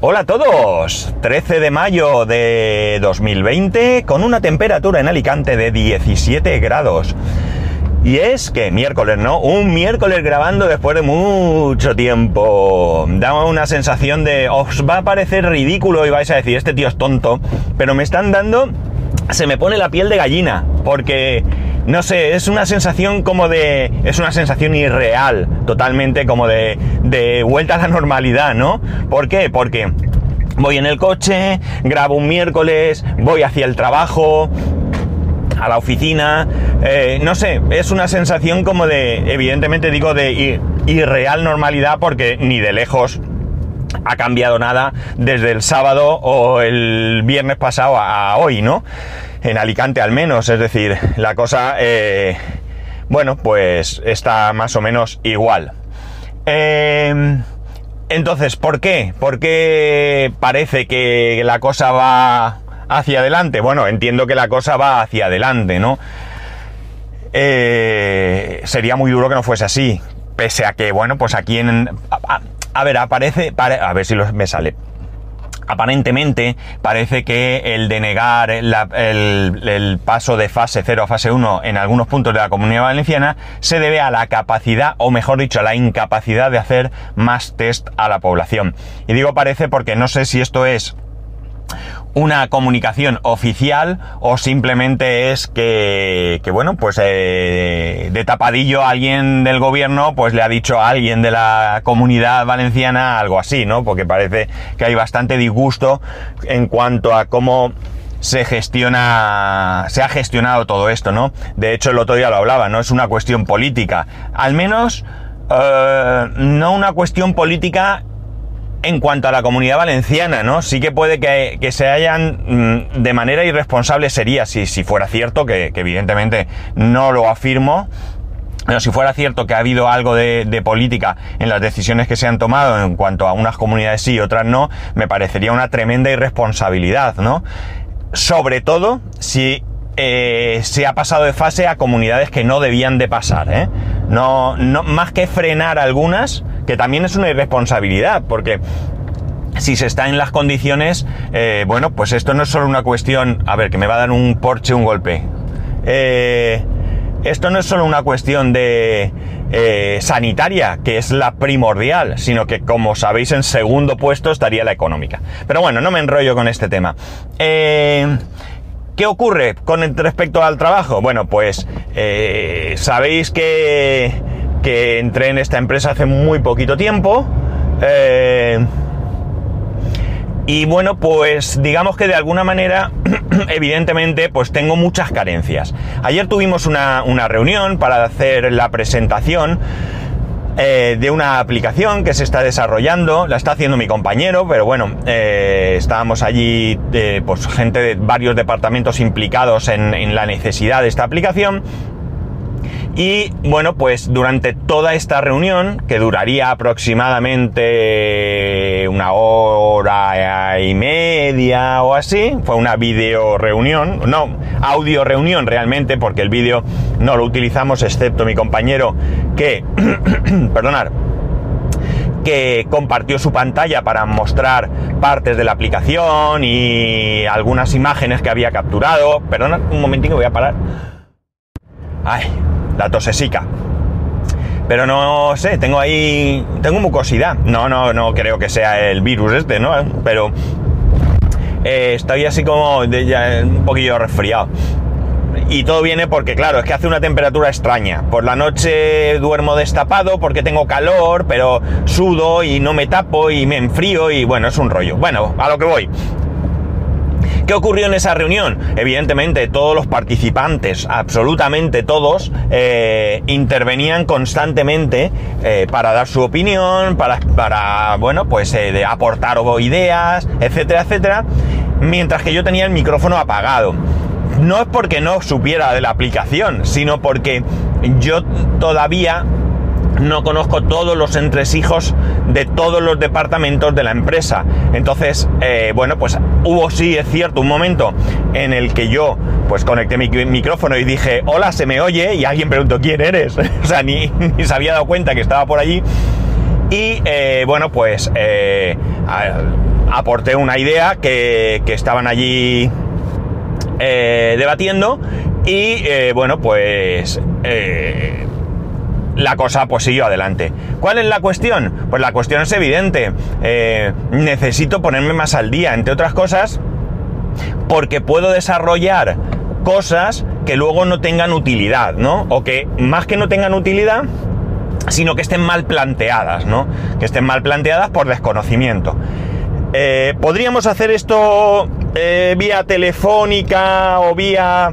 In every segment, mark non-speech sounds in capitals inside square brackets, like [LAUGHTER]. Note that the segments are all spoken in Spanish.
Hola a todos, 13 de mayo de 2020 con una temperatura en Alicante de 17 grados. Y es que miércoles, ¿no? Un miércoles grabando después de mucho tiempo. Da una sensación de os va a parecer ridículo y vais a decir, este tío es tonto, pero me están dando... Se me pone la piel de gallina, porque no sé, es una sensación como de. Es una sensación irreal, totalmente como de, de vuelta a la normalidad, ¿no? ¿Por qué? Porque voy en el coche, grabo un miércoles, voy hacia el trabajo, a la oficina, eh, no sé, es una sensación como de, evidentemente digo de irreal normalidad porque ni de lejos ha cambiado nada desde el sábado o el viernes pasado a hoy, ¿no? En Alicante al menos, es decir, la cosa, eh, bueno, pues está más o menos igual. Eh, entonces, ¿por qué? ¿Por qué parece que la cosa va hacia adelante? Bueno, entiendo que la cosa va hacia adelante, ¿no? Eh, sería muy duro que no fuese así. Pese a que, bueno, pues aquí en... A ver, aparece, a ver si me sale. Aparentemente parece que el denegar el, el, paso de fase 0 a fase 1 en algunos puntos de la comunidad valenciana se debe a la capacidad, o mejor dicho, a la incapacidad de hacer más test a la población. Y digo parece porque no sé si esto es una comunicación oficial o simplemente es que, que bueno, pues eh, de tapadillo alguien del gobierno pues le ha dicho a alguien de la comunidad valenciana algo así, ¿no? Porque parece que hay bastante disgusto en cuanto a cómo se gestiona, se ha gestionado todo esto, ¿no? De hecho, el otro día lo hablaba, ¿no? Es una cuestión política. Al menos, eh, no una cuestión política en cuanto a la comunidad valenciana, ¿no? Sí que puede que, se hayan, mm, de manera irresponsable sería, si, fuera cierto, que, evidentemente no lo afirmo, pero si fuera cierto que ha habido algo de, política en las decisiones que se han tomado en cuanto a unas comunidades sí y otras no, me parecería una tremenda irresponsabilidad, ¿no? Sobre todo si eh, se ha pasado de fase a comunidades que no debían de pasar, ¿eh? No, más que frenar algunas, que también es una irresponsabilidad, porque si se está en las condiciones, eh, bueno, pues esto no es solo una cuestión, a ver, que me va a dar un porche un golpe. Eh, esto no es solo una cuestión de eh, sanitaria, que es la primordial, sino que, como sabéis, en segundo puesto estaría la económica. Pero bueno, no me enrollo con este tema. ¿Qué ocurre con respecto al trabajo? Bueno, pues sabéis que que entré en esta empresa hace muy poquito tiempo. Eh, y bueno, pues digamos que de alguna manera, [CLEARS THROAT] evidentemente, pues tengo muchas carencias. Ayer tuvimos una, reunión para hacer la presentación eh, de una aplicación que se está desarrollando, la está haciendo mi compañero, pero bueno, eh, estábamos allí, pues gente de varios departamentos implicados en la necesidad de esta aplicación y bueno, pues durante toda esta reunión, que duraría aproximadamente una hora y media o así, fue una video reunión, no, audio reunión realmente, porque el vídeo no lo utilizamos, excepto mi compañero que, [CLEARS THROAT] perdonar, que compartió su pantalla para mostrar partes de la aplicación y algunas imágenes que había capturado. Perdona un momentito, voy a parar. Ay, la tosesica. Pero no sé, tengo ahí. Tengo mucosidad. No, no, no creo que sea el virus este, ¿no? Pero. Eh, estoy así como de, un poquillo resfriado. Y todo viene porque, claro, es que hace una temperatura extraña. Por la noche duermo destapado porque tengo calor, pero sudo y no me tapo y me enfrío y bueno, es un rollo. Bueno, a lo que voy. ¿Qué ocurrió en esa reunión? Evidentemente todos los participantes, absolutamente todos, eh, intervenían constantemente eh, para dar su opinión, para, bueno, pues eh, de aportar ideas, etcétera, etcétera, mientras que yo tenía el micrófono apagado. No es porque no supiera de la aplicación, sino porque yo todavía no conozco todos los entresijos de todos los departamentos de la empresa. Entonces, eh, bueno, pues hubo sí, es cierto, un momento en el que yo pues conecté mi micrófono y dije, hola, se me oye, y alguien preguntó, ¿quién eres? [LAUGHS] o sea, ni, se había dado cuenta que estaba por allí. Y eh, bueno, pues eh, aporté una idea que, estaban allí debatiendo y bueno, pues la cosa pues siguió adelante. ¿Cuál es la cuestión? Pues la cuestión es evidente. Eh, necesito ponerme más al día, entre otras cosas, porque puedo desarrollar cosas que luego no tengan utilidad, ¿no? O que más que no tengan utilidad, sino que estén mal planteadas, ¿no? Que estén mal planteadas por desconocimiento. Eh, ¿Podríamos hacer esto eh, vía telefónica o vía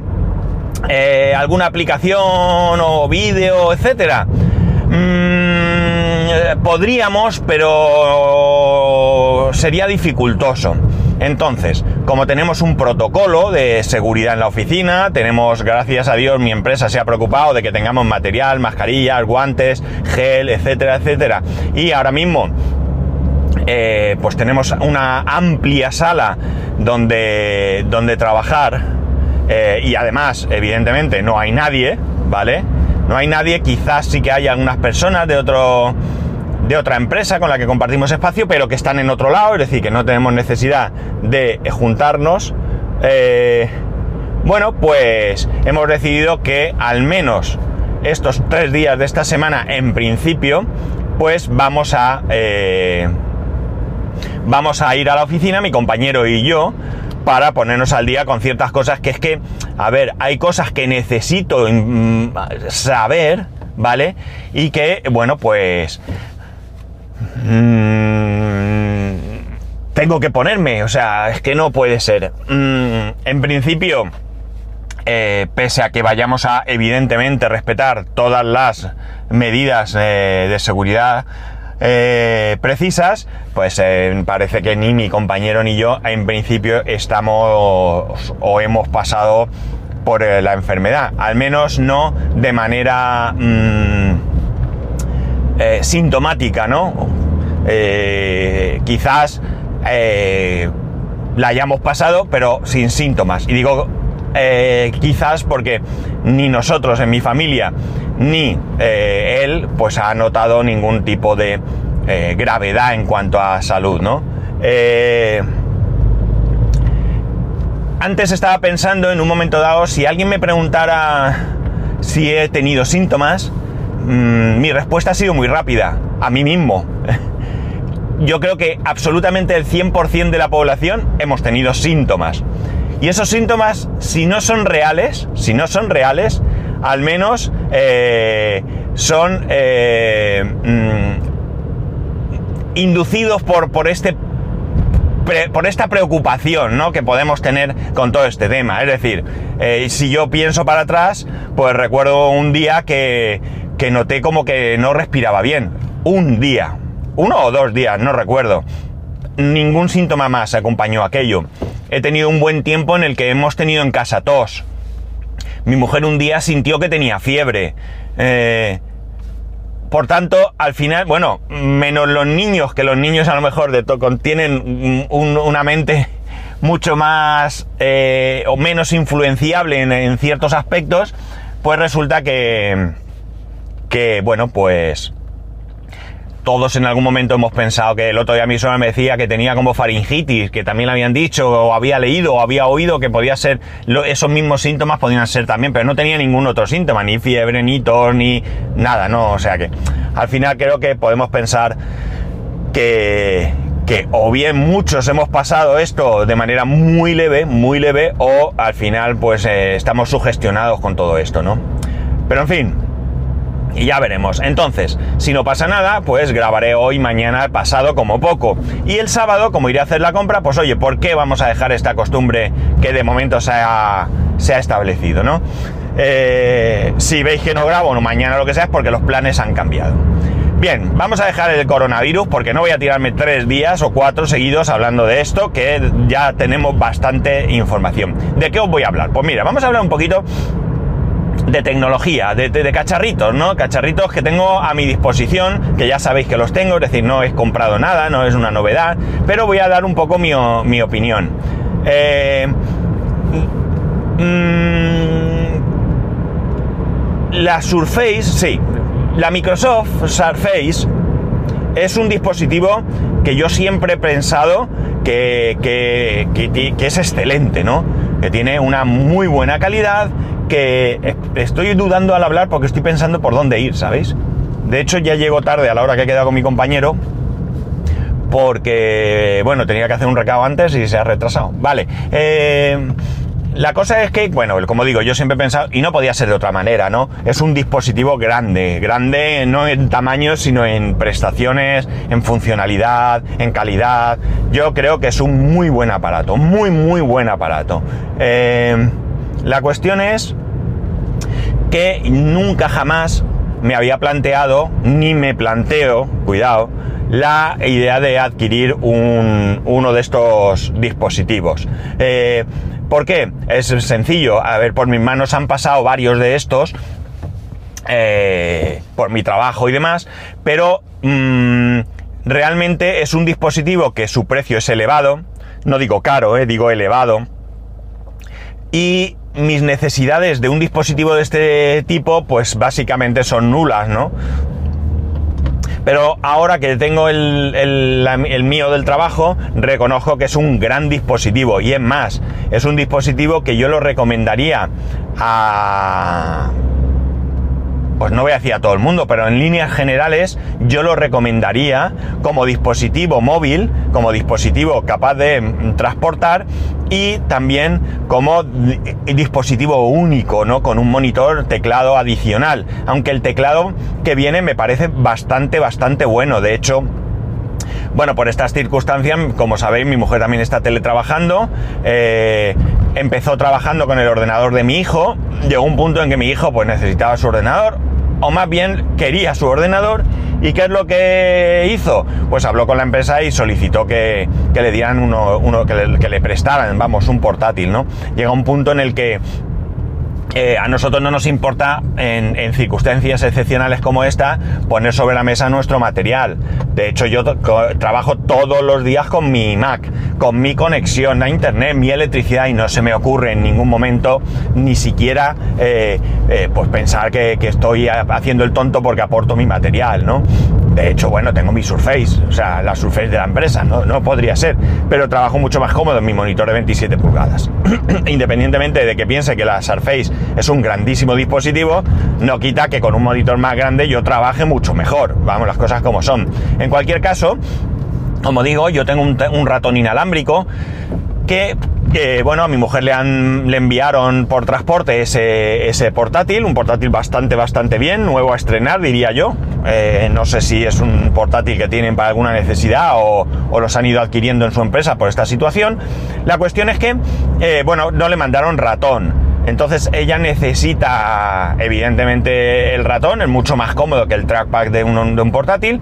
eh, alguna aplicación o vídeo, etcétera? Mm, eh, podríamos, pero sería dificultoso. Entonces, como tenemos un protocolo de seguridad en la oficina, tenemos, gracias a Dios, mi empresa se ha preocupado de que tengamos material, mascarillas, guantes, gel, etcétera, etcétera. Y ahora mismo eh, pues tenemos una amplia sala donde, donde trabajar eh, y además, evidentemente, no hay nadie, ¿vale? No hay nadie, quizás sí que haya algunas personas de otro de otra empresa con la que compartimos espacio, pero que están en otro lado, es decir, que no tenemos necesidad de juntarnos. Eh, bueno, pues hemos decidido que al menos estos tres días de esta semana, en principio, pues vamos a eh, vamos a ir a la oficina, mi compañero y yo, para ponernos al día con ciertas cosas que es que, a ver, hay cosas que necesito mm, saber, ¿vale? Y que, bueno, pues... mm, tengo que ponerme, o sea, es que no puede ser. Mm, en principio, eh, pese a que vayamos a, evidentemente, respetar todas las medidas eh, de seguridad eh, precisas, pues eh, parece que ni mi compañero ni yo en principio estamos o hemos pasado por eh, la enfermedad, al menos no de manera mm, sintomática, ¿no? Quizás la hayamos pasado, pero sin síntomas. Y digo quizás porque ni nosotros en mi familia ni eh, él pues ha notado ningún tipo de eh, gravedad en cuanto a salud, ¿no? Eh, antes estaba pensando en un momento dado, si alguien me preguntara si he tenido síntomas, mm, mi respuesta ha sido muy rápida, a mí mismo. [LAUGHS] Yo creo que absolutamente el 100% de la población hemos tenido síntomas. Y esos síntomas, si no son reales, si no son reales, al menos eh, son eh, mm, inducidos por, por este por esta preocupación ¿no? que podemos tener con todo este tema. Es decir, eh, si yo pienso para atrás, pues recuerdo un día que, que noté como que no respiraba bien. Un día. Uno o dos días, no recuerdo. Ningún síntoma más acompañó aquello. He tenido un buen tiempo en el que hemos tenido en casa tos. Mi mujer un día sintió que tenía fiebre. Eh, por tanto, al final, bueno, menos los niños, que los niños a lo mejor de tienen un- una mente mucho más eh, o menos influenciable en, en ciertos aspectos, pues resulta que, que, bueno, pues todos en algún momento hemos pensado que el otro día mi suegra me decía que tenía como faringitis, que también le habían dicho, o había leído, o había oído que podía ser, esos mismos síntomas podían ser también, pero no tenía ningún otro síntoma, ni fiebre, ni tos, ni nada, ¿no? O sea que al final creo que podemos pensar que, que o bien muchos hemos pasado esto de manera muy leve, muy leve, o al final pues eh, estamos sugestionados con todo esto, ¿no? Pero en fin, y ya veremos. Entonces, si no pasa nada, pues grabaré hoy, mañana, pasado como poco. Y el sábado, como iré a hacer la compra, pues oye, ¿por qué vamos a dejar esta costumbre que de momento se ha, se ha establecido, ¿no? Eh, si veis que no grabo, no mañana lo que sea, es porque los planes han cambiado. Bien, vamos a dejar el coronavirus porque no voy a tirarme tres días o cuatro seguidos hablando de esto, que ya tenemos bastante información. ¿De qué os voy a hablar? Pues mira, vamos a hablar un poquito de tecnología, de, cacharritos, ¿no? Cacharritos que tengo a mi disposición, que ya sabéis que los tengo, es decir, no he comprado nada, no es una novedad, pero voy a dar un poco mi, mi opinión. Eh, mm, la Surface, sí, la Microsoft Surface es un dispositivo que yo siempre he pensado que, que, que, que es excelente, ¿no? Que tiene una muy buena calidad, que estoy dudando al hablar porque estoy pensando por dónde ir, ¿sabéis? De hecho, ya llego tarde a la hora que he quedado con mi compañero porque, bueno, tenía que hacer un recado antes y se ha retrasado. Vale. Eh, la cosa es que, bueno, como digo, yo siempre he pensado, y no podía ser de otra manera, ¿no? Es un dispositivo grande, grande no en tamaño, sino en prestaciones, en funcionalidad, en calidad. Yo creo que es un muy buen aparato, muy, muy buen aparato. Eh, la cuestión es que nunca jamás me había planteado, ni me planteo, cuidado, la idea de adquirir uno de estos dispositivos. Eh, ¿Por qué? Es sencillo. A ver, por mis manos han pasado varios de estos. Eh, por mi trabajo y demás. Pero mm, realmente es un dispositivo que su precio es elevado. No digo caro, eh, digo elevado. Y mis necesidades de un dispositivo de este tipo, pues básicamente son nulas, ¿no? Pero ahora que tengo el, mío del trabajo, reconozco que es un gran dispositivo. Y es más, es un dispositivo que yo lo recomendaría a pues no voy a decir a todo el mundo, pero en líneas generales yo lo recomendaría como dispositivo móvil, como dispositivo capaz de mm, transportar y también como dispositivo único, ¿no? Con un monitor teclado adicional. Aunque el teclado que viene me parece bastante, bastante bueno. De hecho, bueno, por estas circunstancias, como sabéis, mi mujer también está teletrabajando. Eh, empezó trabajando con el ordenador de mi hijo. Llegó un punto en que mi hijo pues necesitaba su ordenador o más bien quería su ordenador. ¿Y qué es lo que hizo? Pues habló con la empresa y solicitó que, le dieran uno, uno que, le, que le prestaran, vamos, un portátil, ¿no? Llega un punto en el que eh, a nosotros no nos importa en, circunstancias excepcionales como esta poner sobre la mesa nuestro material. De hecho, yo trabajo todos los días con mi Mac, con mi conexión a Internet, mi electricidad y no se me ocurre en ningún momento ni siquiera eh, eh, pues pensar que, que, estoy haciendo el tonto porque aporto mi material, ¿no? De hecho, bueno, tengo mi Surface, o sea, la Surface de la empresa, no, podría ser, pero trabajo mucho más cómodo en mi monitor de 27 pulgadas. [CLEARS THROAT] Independientemente de que piense que la Surface es un grandísimo dispositivo, no quita que con un monitor más grande yo trabaje mucho mejor, vamos, las cosas como son. En cualquier caso, como digo, yo tengo un ratón inalámbrico que bueno, a mi mujer le, han, le enviaron por transporte ese, ese, portátil, un portátil bastante, bastante bien, nuevo a estrenar, diría yo. Eh, no sé si es un portátil que tienen para alguna necesidad o, los han ido adquiriendo en su empresa por esta situación. La cuestión es que, eh, bueno, no le mandaron ratón. Entonces ella necesita, evidentemente, el ratón, es mucho más cómodo que el trackpad de un, de un portátil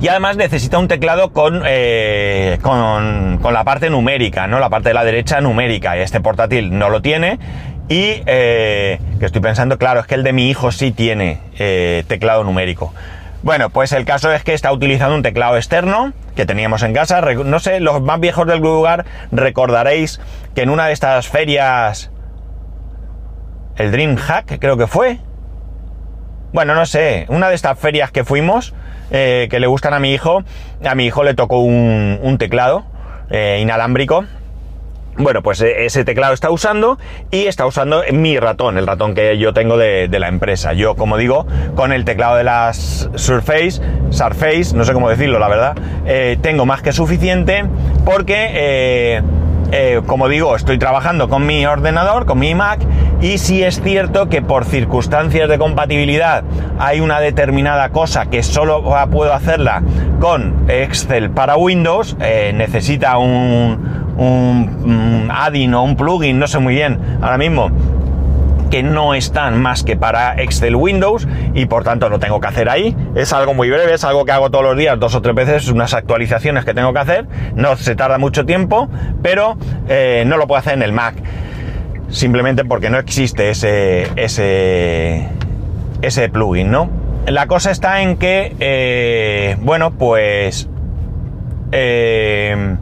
y además necesita un teclado eh, con, con, la parte numérica, ¿no? La parte de la derecha numérica. Este portátil no lo tiene. Y eh, que estoy pensando, claro, es que el de mi hijo sí tiene eh, teclado numérico. Bueno, pues el caso es que está utilizando un teclado externo que teníamos en casa. No sé, los más viejos del lugar recordaréis que en una de estas ferias, el Dream Hack creo que fue. Bueno, no sé, una de estas ferias que fuimos, eh, que le gustan a mi hijo. A mi hijo le tocó un, teclado eh, inalámbrico. Bueno, pues eh, ese teclado está usando y está usando mi ratón, el ratón que yo tengo de, la empresa. Yo, como digo, con el teclado de las Surface, Surface, no sé cómo decirlo, la verdad, tengo más que suficiente porque como digo, estoy trabajando con mi ordenador, con mi Mac, y si es cierto que por circunstancias de compatibilidad hay una determinada cosa que solo puedo hacerla con Excel para Windows, eh, necesita un, un, add-in o un plugin, no sé muy bien ahora mismo, que no están más que para Excel Windows y por tanto lo tengo que hacer ahí. Es algo muy breve, es algo que hago todos los días, dos o tres veces, unas actualizaciones que tengo que hacer. No se tarda mucho tiempo, pero eh, no lo puedo hacer en el Mac. Simplemente porque no existe ese, ese, ese plugin, ¿no? La cosa está en que, eh, bueno, pues... Eh,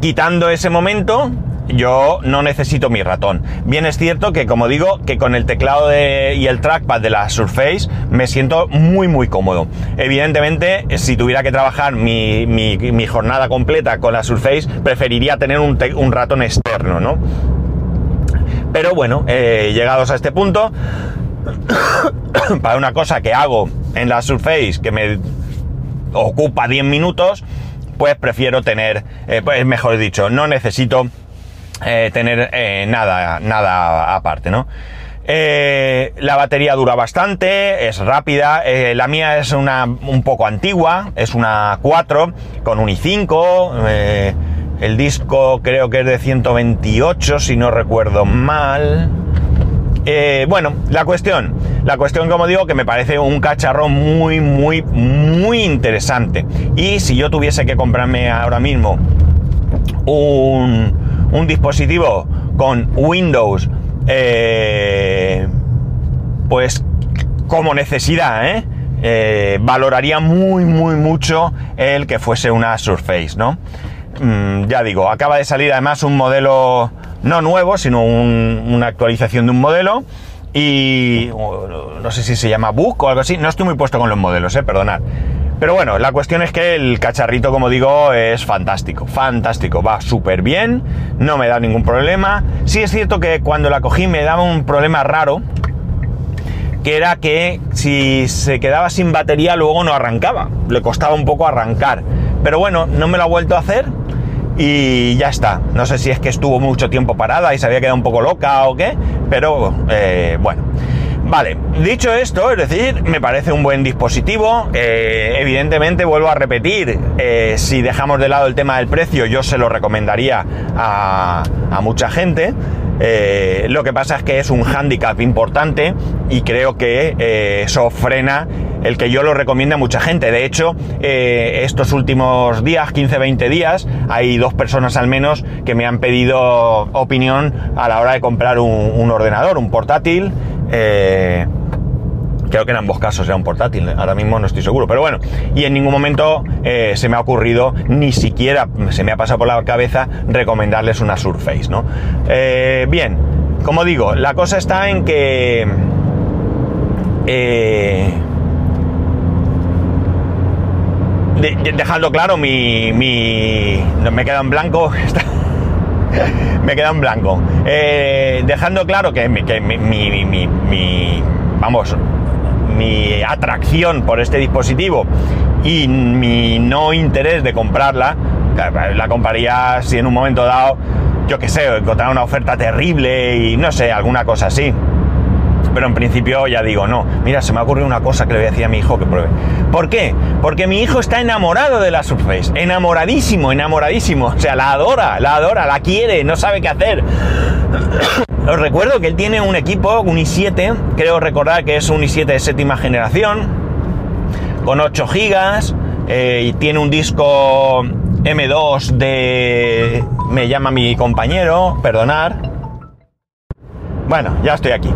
quitando ese momento, yo no necesito mi ratón. Bien es cierto que, como digo, que con el teclado y el trackpad de la Surface me siento muy, muy cómodo. Evidentemente, si tuviera que trabajar mi, jornada completa con la Surface, preferiría tener un, un ratón externo, ¿no? Pero bueno, eh, llegados a este punto, [COUGHS] para una cosa que hago en la Surface que me ocupa 10 minutos, pues prefiero tener, eh, pues mejor dicho, no necesito eh, tener nada, nada aparte, ¿no? la batería dura bastante, es rápida. la mía es una un poco antigua, es una 4 con un i5. El disco creo que es de 128, si no recuerdo mal. Eh, bueno, la cuestión, la cuestión como digo que me parece un cacharro muy, muy, muy interesante. Y si yo tuviese que comprarme ahora mismo un, un dispositivo con Windows, eh, pues como necesidad, ¿eh? ¿eh? valoraría muy, muy mucho el que fuese una Surface, ¿no? Mm, ya digo, acaba de salir además un modelo no nuevo, sino una actualización de un modelo. Y no sé si se llama Book o algo así. No estoy muy puesto con los modelos, eh, perdonad. Pero bueno, la cuestión es que el cacharrito, como digo, es fantástico. Fantástico, va súper bien, no me da ningún problema. Sí es cierto que cuando la cogí me daba un problema raro, que era que si se quedaba sin batería luego no arrancaba. Le costaba un poco arrancar. Pero bueno, no me lo ha vuelto a hacer y ya está. No sé si es que estuvo mucho tiempo parada y se había quedado un poco loca o qué, pero eh, bueno. Vale, dicho esto, es decir, me parece un buen dispositivo. Eh, evidentemente, vuelvo a repetir, eh, si dejamos de lado el tema del precio, yo se lo recomendaría a, mucha gente. Eh, lo que pasa es que es un hándicap importante y creo que eso frena el que yo lo recomiende a mucha gente. De hecho, estos últimos días, 15-20 días, hay dos personas al menos que me han pedido opinión a la hora de comprar un, ordenador, un portátil. Creo que en ambos casos era un portátil, ahora mismo no estoy seguro, pero bueno, y en ningún momento eh, se me ha ocurrido, ni siquiera se me ha pasado por la cabeza recomendarles una Surface, ¿no? Eh, bien, como digo, la cosa está en que... Eh, dejando claro mi, mi... Me queda en blanco. [LAUGHS] [LAUGHS] me queda en blanco. dejando claro que, que mi, mi, mi, vamos, mi atracción por este dispositivo y mi no interés de comprarla, la compraría si en un momento dado, yo que sé, encontrar una oferta terrible y no sé, alguna cosa así. Pero en principio ya digo, no. Mira, se me ha ocurrido una cosa que le voy a decir a mi hijo que pruebe. ¿Por qué? Porque mi hijo está enamorado de la Surface. Enamoradísimo, enamoradísimo. O sea, la adora, la adora, la quiere, no sabe qué hacer. [COUGHS] Os recuerdo que él tiene un equipo, un i7, creo recordar que es un i7 de séptima generación, con 8 GB, eh, y tiene un disco M2 de... me llama mi compañero, perdonar. Bueno, ya estoy aquí.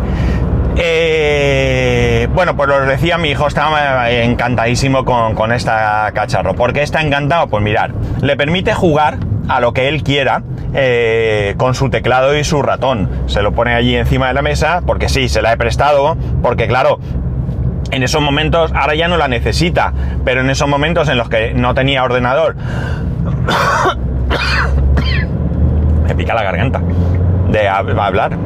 Eh, bueno, pues lo decía, mi hijo estaba encantadísimo con, esta cacharro. ¿Por qué está encantado? Pues mirar, le permite jugar a lo que él quiera eh, con su teclado y su ratón. Se lo pone allí encima de la mesa porque sí, se la he prestado, porque claro, en esos momentos, ahora ya no la necesita, pero en esos momentos en los que no tenía ordenador, [COUGHS] me pica la garganta de hablar.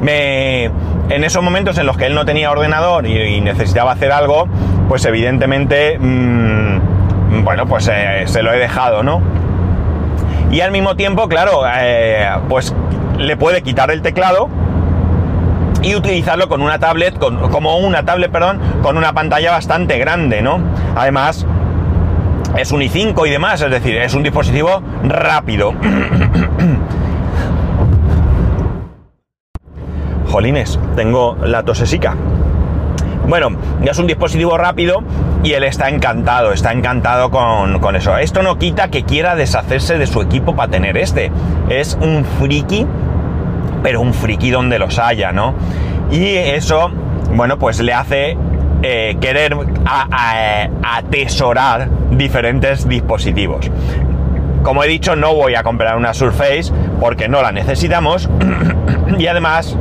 Me, en esos momentos en los que él no tenía ordenador y, necesitaba hacer algo, pues evidentemente, mm, bueno, pues eh, se lo he dejado, ¿no? y al mismo tiempo, claro, eh, pues le puede quitar el teclado y utilizarlo con una tablet, como una tablet, perdón, con una pantalla bastante grande, ¿no? Además, es un i5 y demás, es decir, es un dispositivo rápido. [CLEARS THROAT] Jolines, tengo la tosesica. Bueno, ya es un dispositivo rápido y él está encantado, está encantado con, eso. Esto no quita que quiera deshacerse de su equipo para tener este. Es un friki, pero un friki donde los haya, ¿no? Y eso, bueno, pues le hace eh, querer atesorar diferentes dispositivos. como he dicho, no voy a comprar una Surface porque no la necesitamos [CLEARS THROAT] y además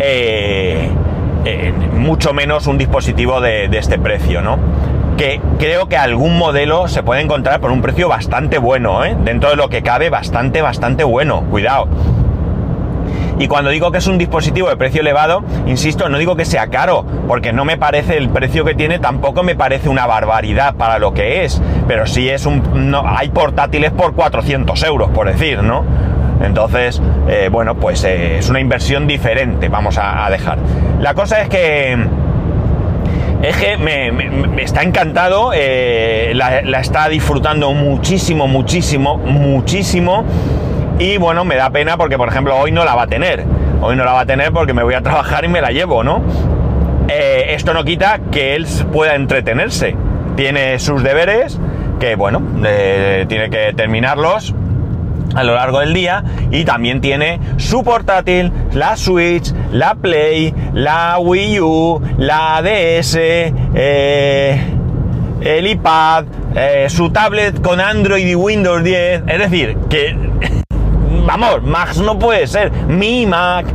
eh, eh, mucho menos un dispositivo de, este precio, ¿no? que creo que algún modelo se puede encontrar por un precio bastante bueno, ¿eh? dentro de lo que cabe, bastante, bastante bueno. Cuidado. Y cuando digo que es un dispositivo de precio elevado, insisto, no digo que sea caro, porque no me parece el precio que tiene, tampoco me parece una barbaridad para lo que es, pero sí es un... Hay portátiles por 400 euros, por decir, ¿no? Entonces, eh, bueno, pues eh, es una inversión diferente, vamos a, dejar. La cosa es que es que me, está encantado, eh, la, está disfrutando muchísimo, muchísimo, muchísimo. Y bueno, me da pena porque, por ejemplo, hoy no la va a tener. Hoy no la va a tener porque me voy a trabajar y me la llevo, ¿no? Esto no quita que él pueda entretenerse. Tiene sus deberes, que bueno, tiene que terminarlos a lo largo del día y también tiene su portátil, la Switch, la Play, la Wii U, la DS, eh, el iPad, eh, su tablet con Android y Windows 10. Es decir, que [LAUGHS] vamos, Max no puede ser. Mi Mac,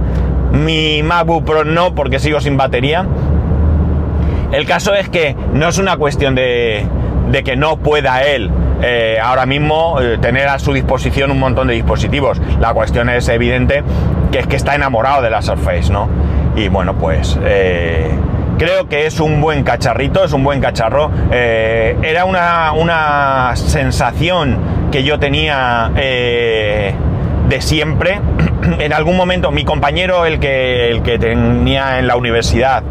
mi MacBook Pro no, porque sigo sin batería. El caso es que no es una cuestión de, de que no pueda él eh, ahora mismo eh, tener a su disposición un montón de dispositivos. La cuestión es evidente que es que está enamorado de la Surface, ¿no? Y bueno, pues eh, creo que es un buen cacharrito, es un buen cacharro. era una, una, sensación que yo tenía de siempre. [CLEARS THROAT] en algún momento, mi compañero, el que, el que tenía en la universidad,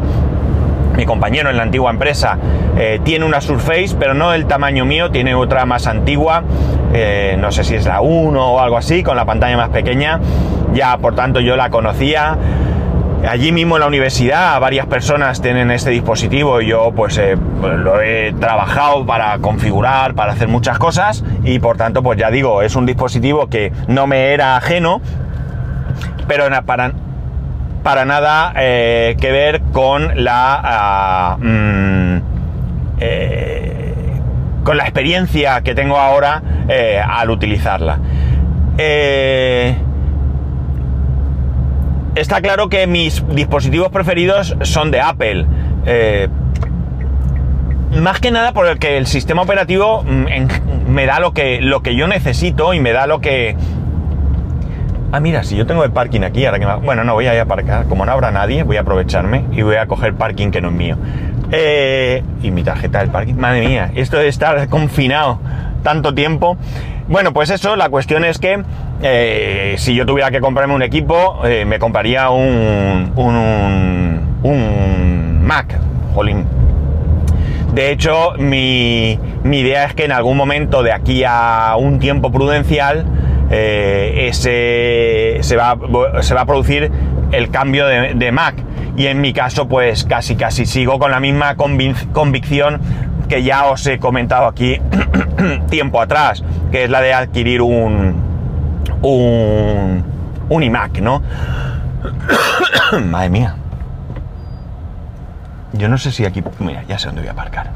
mi compañero en la antigua empresa eh, tiene una Surface, pero no del tamaño mío, tiene otra más antigua, eh, no sé si es la 1 o algo así, con la pantalla más pequeña. Ya, por tanto, yo la conocía. Allí mismo en la universidad varias personas tienen este dispositivo y yo pues, eh, pues, lo he trabajado para configurar, para hacer muchas cosas y por tanto pues ya digo, es un dispositivo que no me era ajeno, pero para, para nada eh, que ver con la... Ah, mm, eh, con la experiencia que tengo ahora eh, al utilizarla. está claro que mis dispositivos preferidos son de Apple. más que nada porque el sistema operativo mm, me da lo que, lo que yo necesito y me da lo que, Ah, mira, si yo tengo el parking aquí, ahora que Bueno, no, voy a ir a aparcar. Como no habrá nadie, voy a aprovecharme y voy a coger parking que no es mío. Eh, y mi tarjeta del parking. Madre mía, esto de estar confinado tanto tiempo. Bueno, pues eso, la cuestión es que eh, si yo tuviera que comprarme un equipo, eh, me compraría un, un, un Mac. Jolín, de hecho, mi, mi, idea es que en algún momento de aquí a un tiempo prudencial eh, ese, se, va, se va a producir el cambio de, Mac. Y en mi caso, pues casi casi sigo con la misma convicción que ya os he comentado aquí [CLEARS THROAT] tiempo atrás, que es la de adquirir un, un, un iMac, ¿no? [CLEARS THROAT] Madre mía. Yo no sé si aquí... Mira, ya sé dónde voy a aparcar.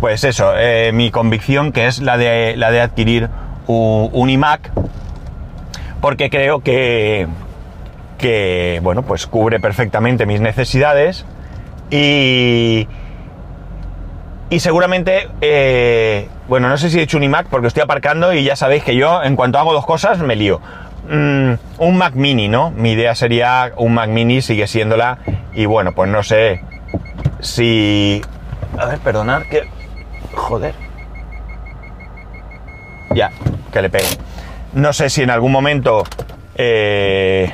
Pues eso, eh, mi convicción que es la de, la de adquirir un, iMac porque creo que, que, bueno, pues cubre perfectamente mis necesidades y, y seguramente, eh, bueno, no sé si he hecho un iMac porque estoy aparcando y ya sabéis que yo en cuanto hago dos cosas me lío. Mm, un Mac mini, ¿no? Mi idea sería un Mac mini, sigue siéndola y bueno, pues no sé si... A ver, perdonad que... Joder. Ya, que le pegue. No sé si en algún momento eh,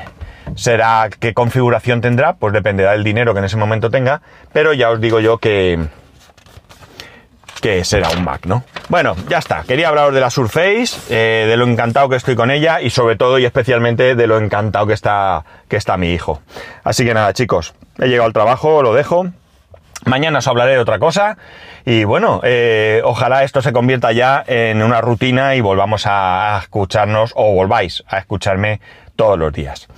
será qué configuración tendrá, pues dependerá del dinero que en ese momento tenga, pero ya os digo yo que que será un Mac, ¿no? Bueno, ya está. Quería hablaros de la Surface, eh, de lo encantado que estoy con ella y sobre todo y especialmente de lo encantado que está, que está mi hijo. Así que nada, chicos, he llegado al trabajo, lo dejo. Mañana os hablaré de otra cosa y bueno, eh, ojalá esto se convierta ya en una rutina y volvamos a escucharnos o volváis a escucharme todos los días.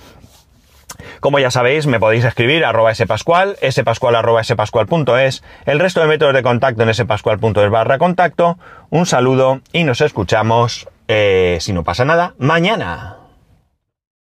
Como ya sabéis, me podéis escribir arroba spascual, spascual arroba spascual.es, el resto de métodos de contacto en spascual.es barra contacto. Un saludo y nos escuchamos, eh, si no pasa nada, mañana.